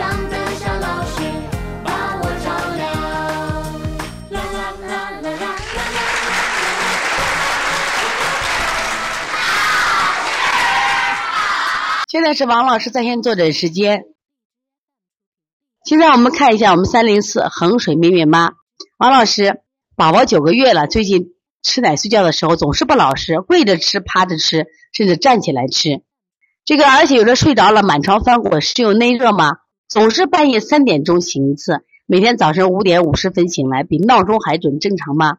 像灯小老师把我照亮。啦啦啦啦啦啦啦！现在是王老师在线坐诊时间。现在我们看一下我们三零四衡水妹妹妈王老师，宝宝九个月了，最近吃奶睡觉的时候总是不老实，跪着吃、趴着吃，甚至站起来吃。这个而且有的睡着了，满床翻滚，是有内热吗？总是半夜三点钟醒一次，每天早晨五点五十分醒来，比闹钟还准，正常吗？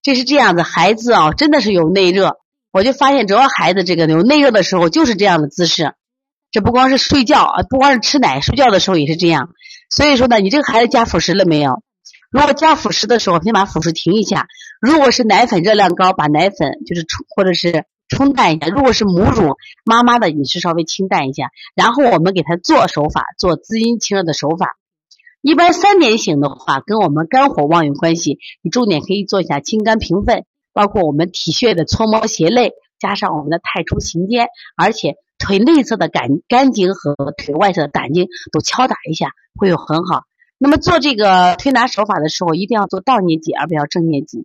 这是这样的，孩子啊，真的是有内热。我就发现，只要孩子这个有内热的时候，就是这样的姿势。这不光是睡觉啊，不光是吃奶，睡觉的时候也是这样。所以说呢，你这个孩子加辅食了没有？如果加辅食的时候，先把辅食停一下。如果是奶粉热量高，把奶粉就是冲或者是冲淡一下。如果是母乳，妈妈的饮食稍微清淡一下。然后我们给他做手法，做滋阴清热的手法。一般三点醒的话，跟我们肝火旺有关系。你重点可以做一下清肝平肺，包括我们体穴的搓摩胁肋，加上我们的太初行间，而且。腿内侧的肝肝经和腿外侧的胆经都敲打一下，会有很好。那么做这个推拿手法的时候，一定要做倒捏脊，而不要正捏脊。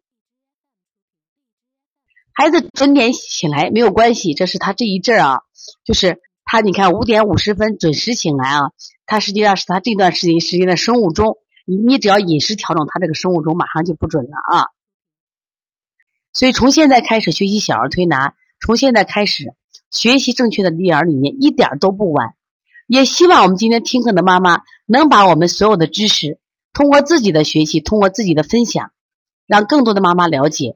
孩子准点醒来没有关系，这是他这一阵儿啊，就是他你看五点五十分准时醒来啊，他实际上是他这段时间时间的生物钟，你你只要饮食调整，他这个生物钟马上就不准了啊。所以从现在开始学习小儿推拿，从现在开始。学习正确的育儿理念一点都不晚，也希望我们今天听课的妈妈能把我们所有的知识通过自己的学习，通过自己的分享，让更多的妈妈了解，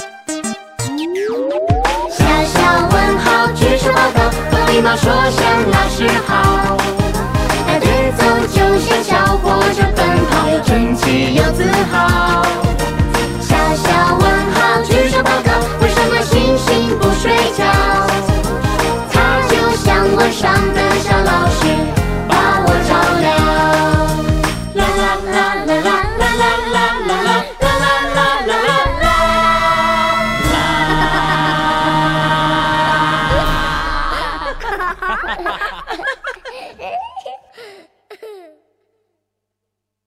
la la la la